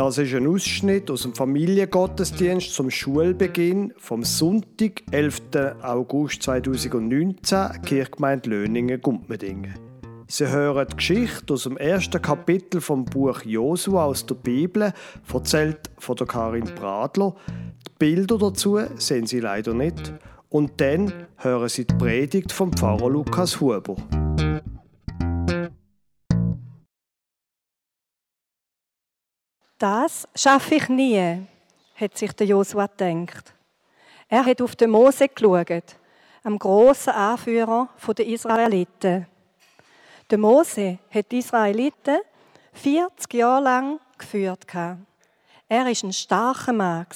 Das ist ein Ausschnitt aus dem Familiengottesdienst zum Schulbeginn vom Sonntag, 11. August 2019, Kirchgemeinde Löningen-Gumpmedingen. Sie hören die Geschichte aus dem ersten Kapitel vom Buch Josua aus der Bibel, erzählt von der Karin Bradler. Die Bilder dazu sehen Sie leider nicht. Und dann hören Sie die Predigt vom Pfarrer Lukas Huber. Das schaffe ich nie, hat sich der Josua gedacht. Er hat auf den Mose geschaut, am grossen Anführer der Israeliten. Der Mose hat die Israeliten 40 Jahre lang geführt. Er war ein starker Mann.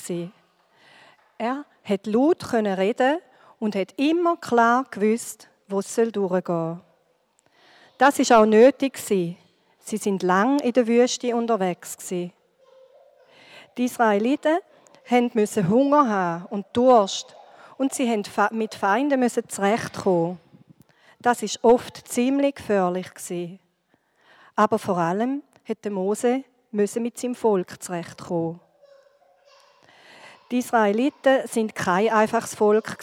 Er hat laut reden und hat immer klar gewusst, wo es durchgehen soll. Das ist auch nötig. Sie sind lang in der Wüste unterwegs. Die Israeliten mussten Hunger haben und Durst und sie mussten mit Feinden zurechtkommen. Das ist oft ziemlich gefährlich Aber vor allem musste Mose mit seinem Volk zurechtkommen. Die Israeliten sind kein einfaches Volk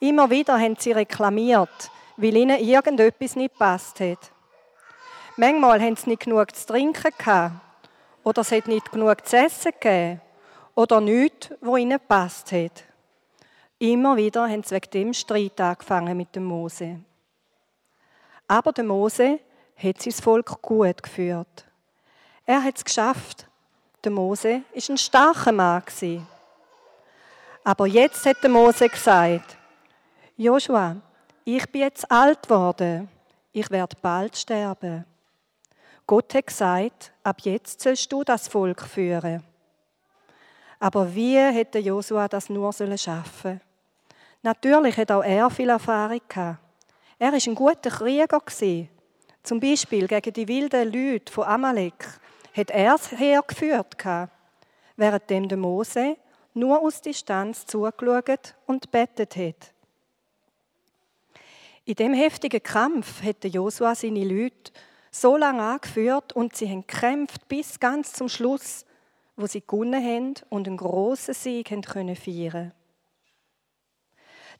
Immer wieder haben sie reklamiert, weil ihnen irgendetwas nicht passt hat. Manchmal haben sie nicht genug zu trinken gehabt oder es hat nicht genug zu essen gegeben. Oder nichts, wo ihnen gepasst hat. Immer wieder haben sie wegen dem Streit angefangen mit dem Mose. Aber der Mose hat sein Volk gut geführt. Er hat es geschafft. Der Mose ist ein starker Mann. Aber jetzt hat der Mose gesagt, Joshua, ich bin jetzt alt geworden. Ich werde bald sterben. Gott hat gesagt, ab jetzt sollst du das Volk führen. Aber wie hätte Josua das nur schaffen Natürlich hat auch er viel Erfahrung gehabt. Er war ein guter Krieger. Zum Beispiel gegen die wilden Leute von Amalek hat er das Heer geführt, während der Mose nur aus Distanz zugeschaut und bettet hat. In dem heftigen Kampf hätte Josua seine Leute so lange angeführt und sie haben gekämpft bis ganz zum Schluss, wo sie gewonnen haben und einen grossen Sieg haben können feiern.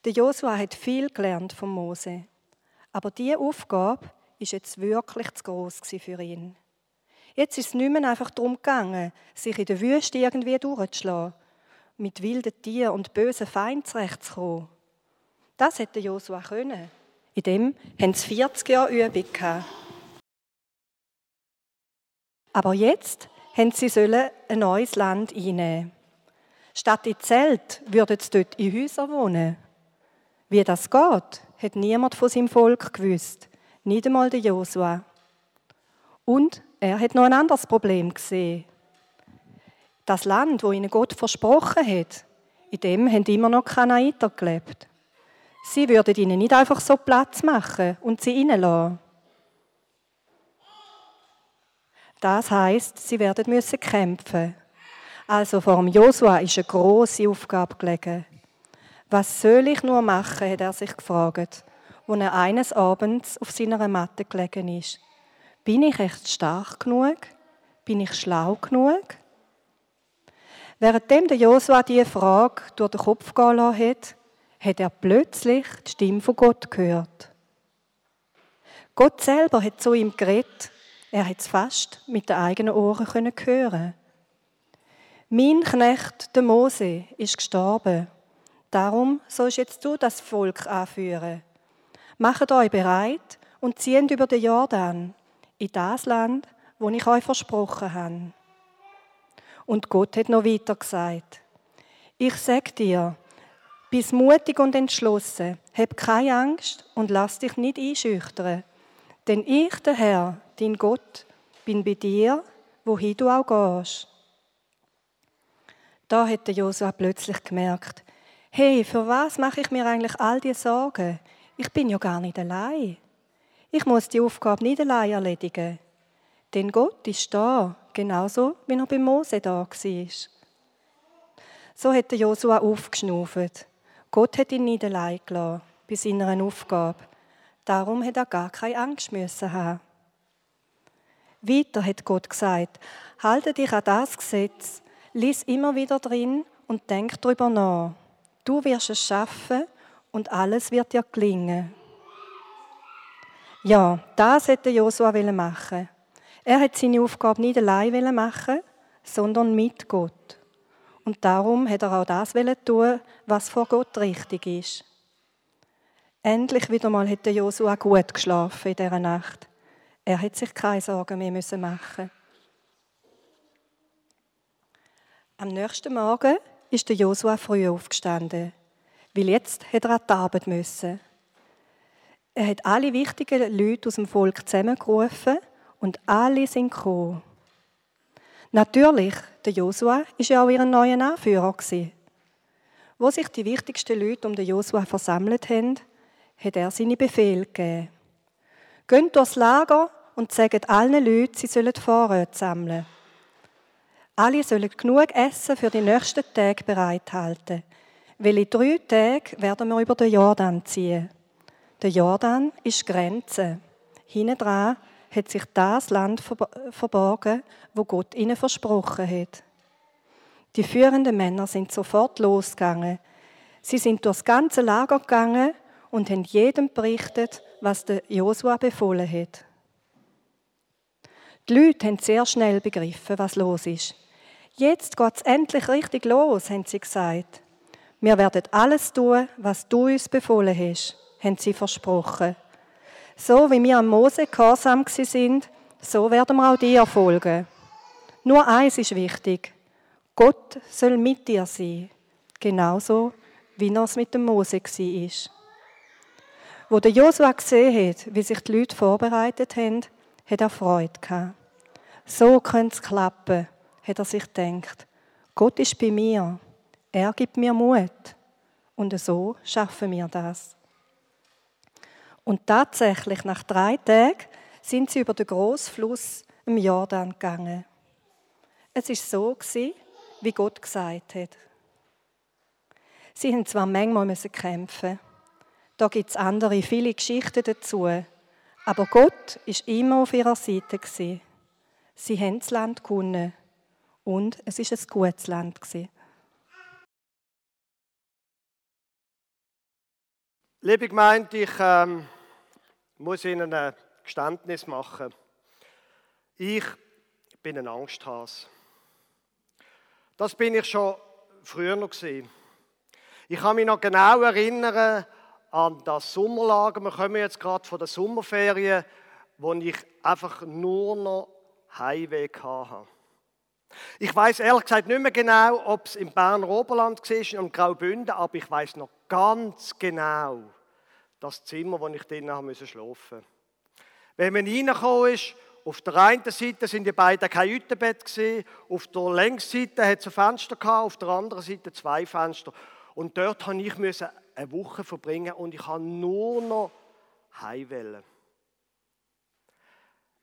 Der Josua hat viel gelernt von Mose, aber diese Aufgabe ist jetzt wirklich zu groß für ihn. Jetzt ist es nicht mehr einfach darum gegangen, sich in der Wüste irgendwie durchzuschlagen, mit wilden Tieren und bösen Feinden zurechtzukommen. Das hätte Josua können. In dem haben sie 40 Jahre Übung gehabt. Aber jetzt haben sie ein neues Land einnehmen. Statt in Zelt würden sie dort in Häusern wohnen. Wie das geht, hat niemand von seinem Volk gewusst. Nicht einmal der Josua. Und er hat noch ein anderes Problem gesehen. Das Land, wo ihnen Gott versprochen hat, in dem haben immer noch Kanaiter gelebt. Sie würden ihnen nicht einfach so Platz machen und sie reinlassen. Das heißt, sie werden müssen kämpfen. Also vor dem Josua ist eine große Aufgabe gelegen. Was soll ich nur machen, hat er sich gefragt, als er eines Abends auf seiner Matte gelegen ist. Bin ich echt stark genug? Bin ich schlau genug? Währenddem der Josua diese Frage durch den Kopf gehen hat, hat er plötzlich die Stimme von Gott gehört. Gott selber hat zu ihm geredet er hat es fast mit den eigenen Ohren hören. Mein Knecht, der Mose, ist gestorben. Darum sollst jetzt du das Volk anführen. Macht euch bereit und zieht über den Jordan in das Land, wo ich euch versprochen habe. Und Gott hat noch weiter gesagt: Ich sag dir, bist mutig und entschlossen, hab keine Angst und lass dich nicht einschüchtern. Denn ich, der Herr, dein Gott, bin bei dir, wohin du auch gehst. Da hat Josua plötzlich gemerkt, hey, für was mache ich mir eigentlich all diese Sorgen? Ich bin ja gar nicht allein. Ich muss die Aufgabe nicht allein erledigen. Denn Gott ist da, genauso wie er bei Mose da war. So hat Josua aufgeschnauft. Gott hat ihn nicht allein gelassen bei seiner Aufgabe. Darum hat er gar keine Angst müssen haben. Weiter hat Gott gesagt, halte dich an das Gesetz, lies immer wieder drin und denk darüber nach. Du wirst es schaffen und alles wird dir gelingen. Ja, das hätte Josua machen. Er hat seine Aufgabe nicht allein machen, sondern mit Gott. Und darum hat er auch das tun, was vor Gott richtig ist. Endlich wieder mal hätte Josua gut geschlafen in dieser Nacht. Er hat sich keine Sorgen mehr machen Am nächsten Morgen ist der Josua früh aufgestanden, weil jetzt hat er an die Arbeit müssen. Er hat alle wichtigen Leute aus dem Volk zusammengerufen und alle sind gekommen. Natürlich, der Josua ist ja auch ihr neuer Anführer. Wo sich die wichtigsten Leute um den Josua versammelt haben, hat er seine Befehle gegeben. Geht durchs Lager und sagt allen Leuten, sie sollen Vorräte sammeln. Alle sollen genug Essen für die nächsten Tage bereithalten, weil in drei Tagen werden wir über den Jordan ziehen. Der Jordan ist Grenze. Hinten dran hat sich das Land verborgen, wo Gott ihnen versprochen hat. Die führenden Männer sind sofort losgegangen. Sie sind durchs ganze Lager gegangen und haben jedem berichtet, was der Josua befohlen hat. Die Leute haben sehr schnell begriffen, was los ist. Jetzt geht es endlich richtig los, haben sie gesagt. Wir werden alles tun, was du uns befohlen hast, haben sie versprochen. So wie wir am Mose gehorsam sind, so werden wir auch dir folgen. Nur eins ist wichtig. Gott soll mit dir sein. Genauso, wie er es mit dem Mose war. Wo der Josua gesehen hat, wie sich die Leute vorbereitet haben, hat er Freude gehabt. So könnte es klappen, hat er sich gedacht. Gott ist bei mir. Er gibt mir Mut. Und so schaffen wir das. Und tatsächlich, nach drei Tagen sind sie über den grossen Fluss im Jordan gegangen. Es ist so wie Gott gesagt hat. Sie haben zwar manchmal kämpfen da gibt es andere, viele Geschichten dazu. Aber Gott ist immer auf ihrer Seite. Sie haben das Land gewonnen. Und es ist ein gutes Land. Liebe Gemeinde, ich ähm, muss Ihnen ein Geständnis machen. Ich bin ein Angsthase. Das bin ich schon früher noch. Ich kann mich noch genau erinnern an das Sommerlager. Wir kommen jetzt gerade von der Sommerferien, wo ich einfach nur noch Heimweh hatte. Ich weiß ehrlich gesagt nicht mehr genau, ob es im Berner Oberland war, im Graubünden, aber ich weiß noch ganz genau, das Zimmer, wo ich drinnen haben müssen schlafen. Wenn man reingekommen ist, auf der einen Seite sind die beiden gesehen, auf der Längsseite hat es ein Fenster gehabt, auf der anderen Seite zwei Fenster. Und dort musste ich eine Woche verbringen und ich habe nur noch heimwählen.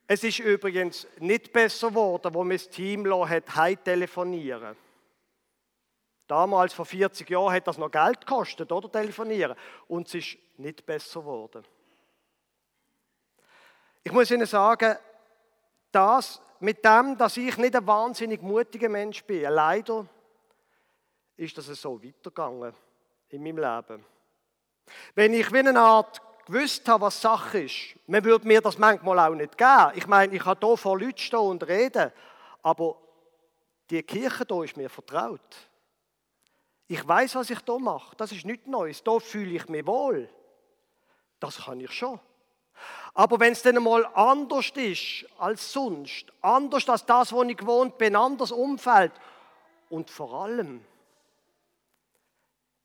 Es ist übrigens nicht besser geworden, wo das Team hat heim telefonieren. Damals, vor 40 Jahren, hat das noch Geld gekostet, oder? Telefonieren. Und es ist nicht besser geworden. Ich muss Ihnen sagen, das, mit dem, dass ich nicht ein wahnsinnig mutiger Mensch bin, leider ist das so weitergegangen in meinem Leben. Wenn ich wie eine Art gewusst habe, was Sache ist, man würde mir das manchmal auch nicht geben. Ich meine, ich kann hier vor Leuten stehen und reden, aber die Kirche hier ist mir vertraut. Ich weiß, was ich hier mache. Das ist nichts Neues. Da fühle ich mich wohl. Das kann ich schon. Aber wenn es dann mal anders ist als sonst, anders als das, wo ich gewohnt bin, anders Umfeld und vor allem,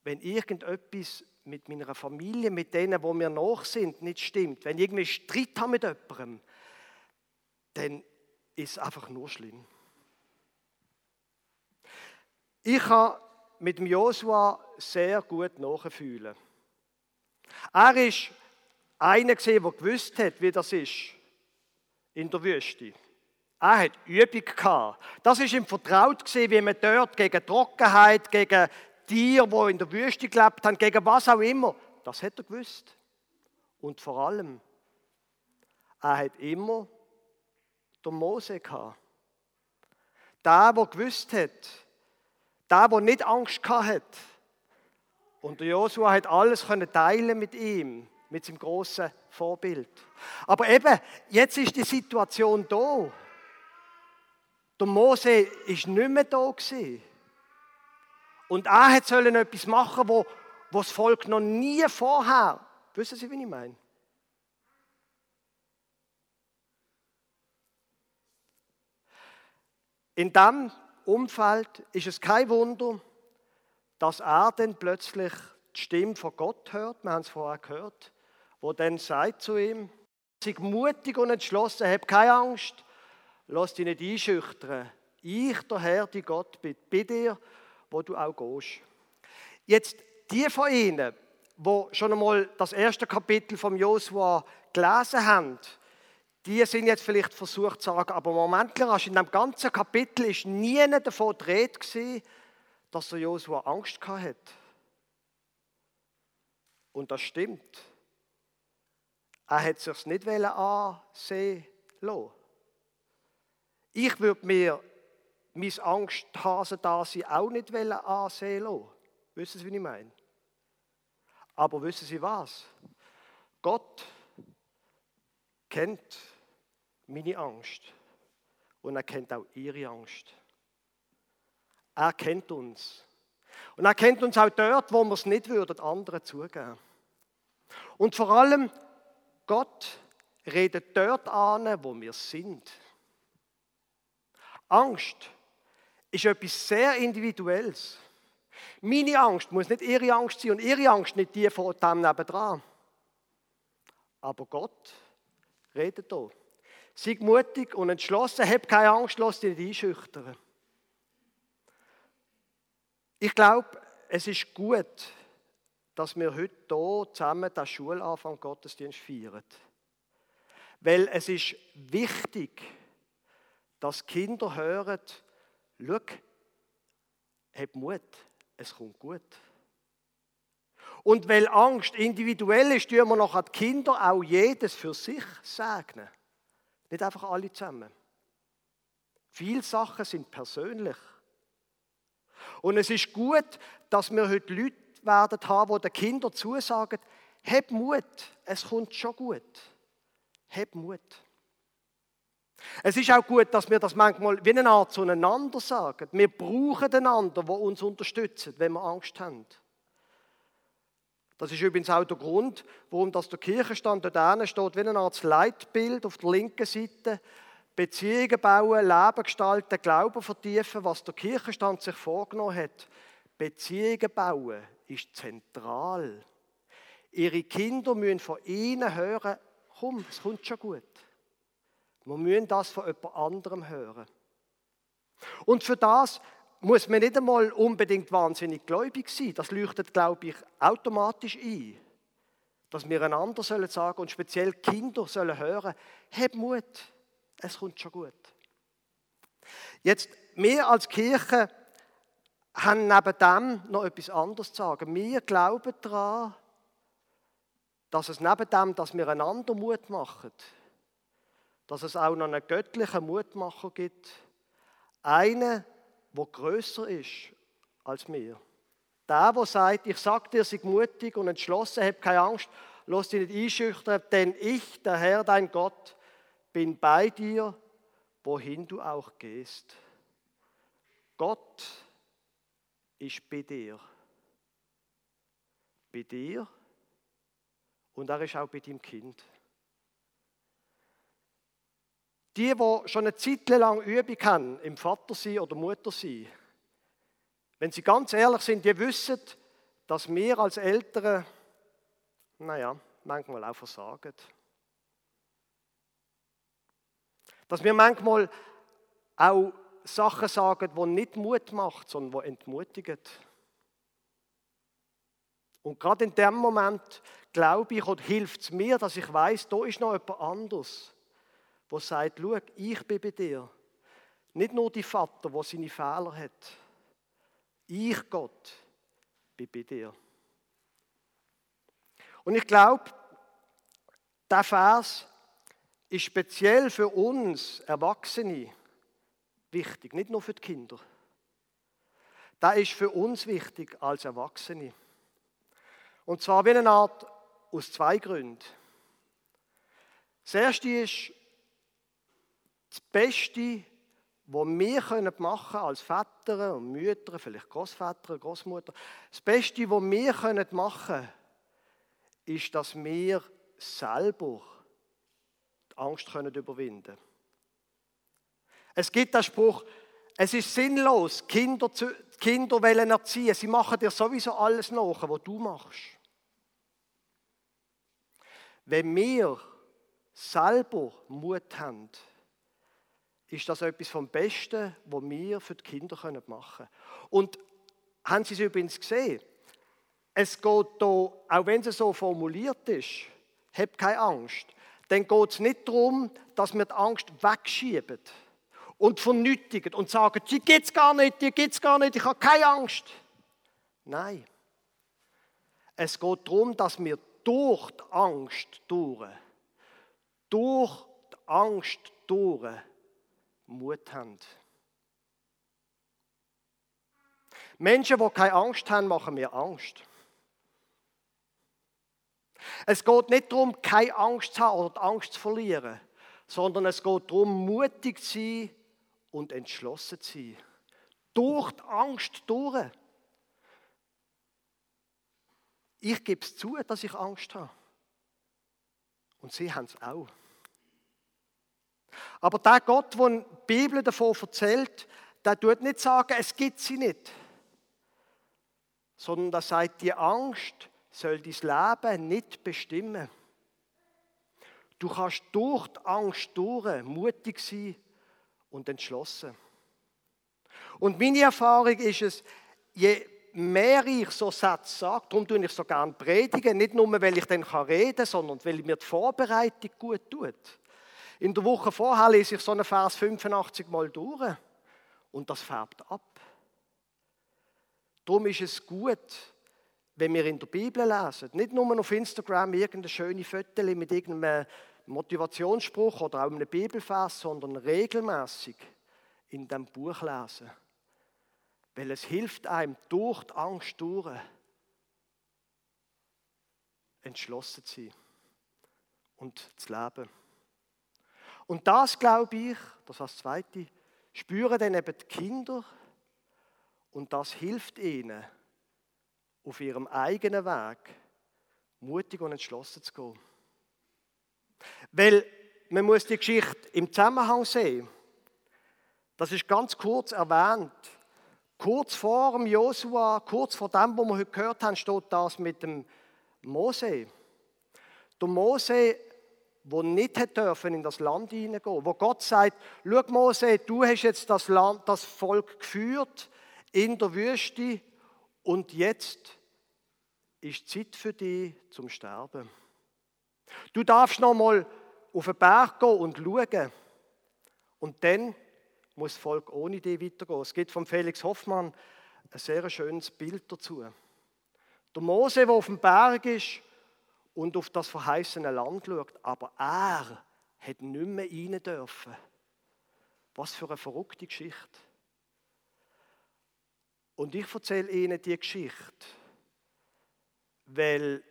wenn irgendetwas mit meiner Familie, mit denen, wo mir nach sind, nicht stimmt, wenn ich irgendwie Streit habe mit jemandem, dann ist es einfach nur schlimm. Ich habe mit dem Josua sehr gut nachfühlen. Er ist einer gesehen, der gewusst hat, wie das ist in der Wüste. Er hat Übung gehabt. Das ist ihm vertraut gewesen, wie man dort gegen Trockenheit, gegen Tiere, die in der Wüste gelebt haben, gegen was auch immer. Das hat er gewusst. Und vor allem, er hat immer Der Mose gehabt. Der, der gewusst hat, der, der nicht Angst gehabt hat. Und der Josua hat alles teilen mit ihm, mit seinem großen Vorbild. Aber eben, jetzt ist die Situation da. Der Mose ist nicht mehr da gewesen. Und er hat sollen etwas machen, wo, wo das Volk noch nie vorher, wissen Sie, wie ich meine? In diesem Umfeld ist es kein Wunder, dass er dann plötzlich die Stimme von Gott hört, wir haben es vorher gehört, wo dann sagt zu ihm, sei mutig und entschlossen, hab keine Angst, lass dich nicht einschüchtern. Ich, der Herr, die Gott, bin bei dir wo du auch gehst. Jetzt die von Ihnen, wo schon einmal das erste Kapitel vom Josua gelesen haben, die sind jetzt vielleicht versucht zu sagen, aber Moment, in dem ganzen Kapitel ist nie davon dreht gewesen, dass der Josua Angst hat. Und das stimmt. Er hat sich nicht ansehen lassen. Ich würde mir mein Angsthase da sie auch nicht ansehen lassen. Wissen Sie, wie ich meine? Aber wissen Sie was? Gott kennt meine Angst und er kennt auch Ihre Angst. Er kennt uns. Und er kennt uns auch dort, wo wir es nicht würden, anderen zugeben. Und vor allem, Gott redet dort an, wo wir sind. Angst ist etwas sehr Individuelles. Meine Angst muss nicht ihre Angst sein und ihre Angst nicht die von dem nebendran. Aber Gott redet hier. Sei mutig und entschlossen, hab keine Angst, lass dich nicht einschüchtern. Ich glaube, es ist gut, dass wir heute hier zusammen den Schulanfang Gottesdienst feiern. Weil es ist wichtig, dass Kinder hören, schau, hab Mut, es kommt gut. Und weil Angst individuell ist, tun wir noch an die Kinder auch jedes für sich segnen. Nicht einfach alle zusammen. Viele Sachen sind persönlich. Und es ist gut, dass wir heute Leute werden haben, die den Kindern zusagen, hab Mut, es kommt schon gut. Hab Mut. Es ist auch gut, dass wir das manchmal wie eine Art zueinander sagen. Wir brauchen einander, der uns unterstützt, wenn wir Angst haben. Das ist übrigens auch der Grund, warum das der Kirchenstand dort steht, wie eine Art Leitbild auf der linken Seite. Beziehungen bauen, Leben gestalten, Glauben vertiefen, was der Kirchenstand sich vorgenommen hat. Beziehungen bauen ist zentral. Ihre Kinder müssen von ihnen hören, komm, es kommt schon gut. Wir müssen das von jemand anderem hören. Und für das muss man nicht einmal unbedingt wahnsinnig gläubig sein. Das leuchtet, glaube ich, automatisch ein. Dass wir einander sollen sagen und speziell Kinder sollen hören, hab Mut, es kommt schon gut. Jetzt, wir als Kirche haben neben dem noch etwas anderes zu sagen. Wir glauben daran, dass es neben dem, dass wir einander Mut machen, dass es auch noch einen göttlichen Mutmacher gibt. Einen, der größer ist als mir. Der, der sagt, ich sag dir, sei mutig und entschlossen, hab keine Angst, lass dich nicht einschüchtern, denn ich, der Herr, dein Gott, bin bei dir, wohin du auch gehst. Gott ist bei dir. Bei dir und er ist auch bei deinem Kind. Die, die schon eine Zeit lang Übung haben im Vatersein oder Muttersein, wenn sie ganz ehrlich sind, die wissen, dass wir als Eltern, naja, manchmal auch versagen. Dass wir manchmal auch Sachen sagen, die nicht Mut machen, sondern die entmutigen. Und gerade in dem Moment glaube ich, oder hilft es mir, dass ich weiß, da ist noch jemand anderes wo sagt, schau, ich bin bei dir. Nicht nur die Vater, der seine Fehler hat. Ich, Gott, bin bei dir. Und ich glaube, der Vers, ist speziell für uns Erwachsene wichtig, nicht nur für die Kinder. Das ist für uns wichtig als Erwachsene. Und zwar wie eine Art aus zwei Gründen. Das erste ist, das Beste, was wir machen können als Väter und Mütter, vielleicht Großväter, Großmutter, das Beste, was wir machen können, ist, dass wir selber die Angst können überwinden Es gibt den Spruch, es ist sinnlos, Kinder, zu, Kinder wollen erziehen. Sie machen dir sowieso alles nach, was du machst. Wenn wir selber Mut haben, ist das etwas vom Besten, was wir für die Kinder machen können. Und haben Sie es übrigens gesehen? Es geht hier, auch wenn es so formuliert ist, hab keine Angst, dann geht es nicht darum, dass wir die Angst wegschieben und vernötigen und sagen, die gibt es gar nicht, die gibt es gar nicht, ich habe keine Angst. Nein. Es geht darum, dass wir durch die Angst durch, durch die Angst durch Mut haben. Menschen, die keine Angst haben, machen mir Angst. Es geht nicht darum, keine Angst zu haben oder die Angst zu verlieren, sondern es geht darum, mutig zu sein und entschlossen zu sein. Durch die Angst durch. Ich gebe es zu, dass ich Angst habe. Und sie haben es auch. Aber der Gott, der die Bibel davon erzählt, der tut nicht sagen, es gibt sie nicht. Sondern der sagt, die Angst soll dein Leben nicht bestimmen. Du kannst durch die Angst durch mutig sein und entschlossen. Und meine Erfahrung ist es, je mehr ich so Sätze sage, darum tue ich so gerne predigen, nicht nur, weil ich dann reden kann, sondern weil mir die Vorbereitung gut tut. In der Woche vorher lese ich so einen Vers 85 Mal durch und das färbt ab. Darum ist es gut, wenn wir in der Bibel lesen, nicht nur auf Instagram irgendeine schöne Foto mit irgendeinem Motivationsspruch oder auch einem Bibelvers, sondern regelmäßig in dem Buch lesen. Weil es hilft einem durch die Angst durch entschlossen zu sein und zu leben. Und das glaube ich, das als Zweite, spüren dann eben die Kinder und das hilft ihnen, auf ihrem eigenen Weg mutig und entschlossen zu gehen. Weil man muss die Geschichte im Zusammenhang sehen. Das ist ganz kurz erwähnt. Kurz vor dem Josua, kurz vor dem, wo wir heute gehört haben, steht das mit dem Mose. Der Mose, der nicht dürfen in das Land hineingehen, wo Gott sagt: Schau, Mose, du hast jetzt das Land, das Volk geführt in der Wüste und jetzt ist Zeit für dich zum Sterben. Du darfst noch mal auf den Berg gehen und schauen. Und dann muss das Volk ohne dich weitergehen. Es gibt von Felix Hoffmann ein sehr schönes Bild dazu. Der Mose, der auf dem Berg ist und auf das verheißene Land schaut, aber er hat nicht mehr rein dürfen. Was für eine verrückte Geschichte. Und ich erzähle Ihnen die Geschichte, weil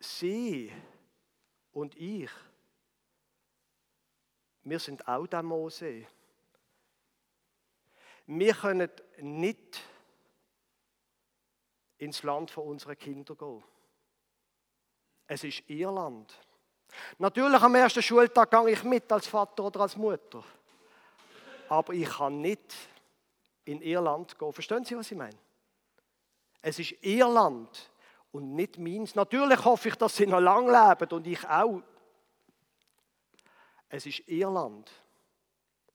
Sie und ich, wir sind auch der Mose. Wir können nicht ins Land von unseren Kindern gehen. Es ist ihr Land. Natürlich am ersten Schultag gehe ich mit als Vater oder als Mutter. Aber ich kann nicht in ihr Land gehen. Verstehen Sie, was ich meine? Es ist ihr Land und nicht meins. Natürlich hoffe ich, dass sie noch lang leben und ich auch. Es ist ihr Land,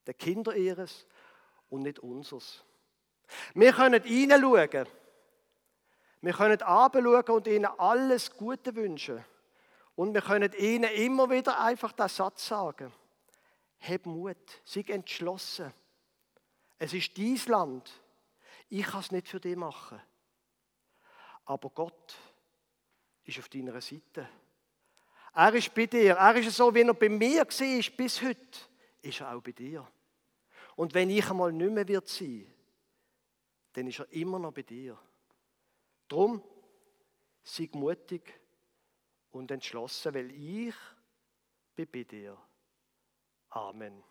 der Kinder ihres und nicht unseres. Wir können hineinschauen. Wir können abschauen und ihnen alles Gute wünschen. Und wir können ihnen immer wieder einfach den Satz sagen. Hab Mut, sei entschlossen. Es ist dein Land. Ich kann es nicht für dich machen. Aber Gott ist auf deiner Seite. Er ist bei dir. Er ist so, wie er bei mir war bis heute, ist er auch bei dir. Und wenn ich einmal nicht mehr sein werde, dann ist er immer noch bei dir. Drum, sei mutig und entschlossen, weil ich bin bei dir. Amen.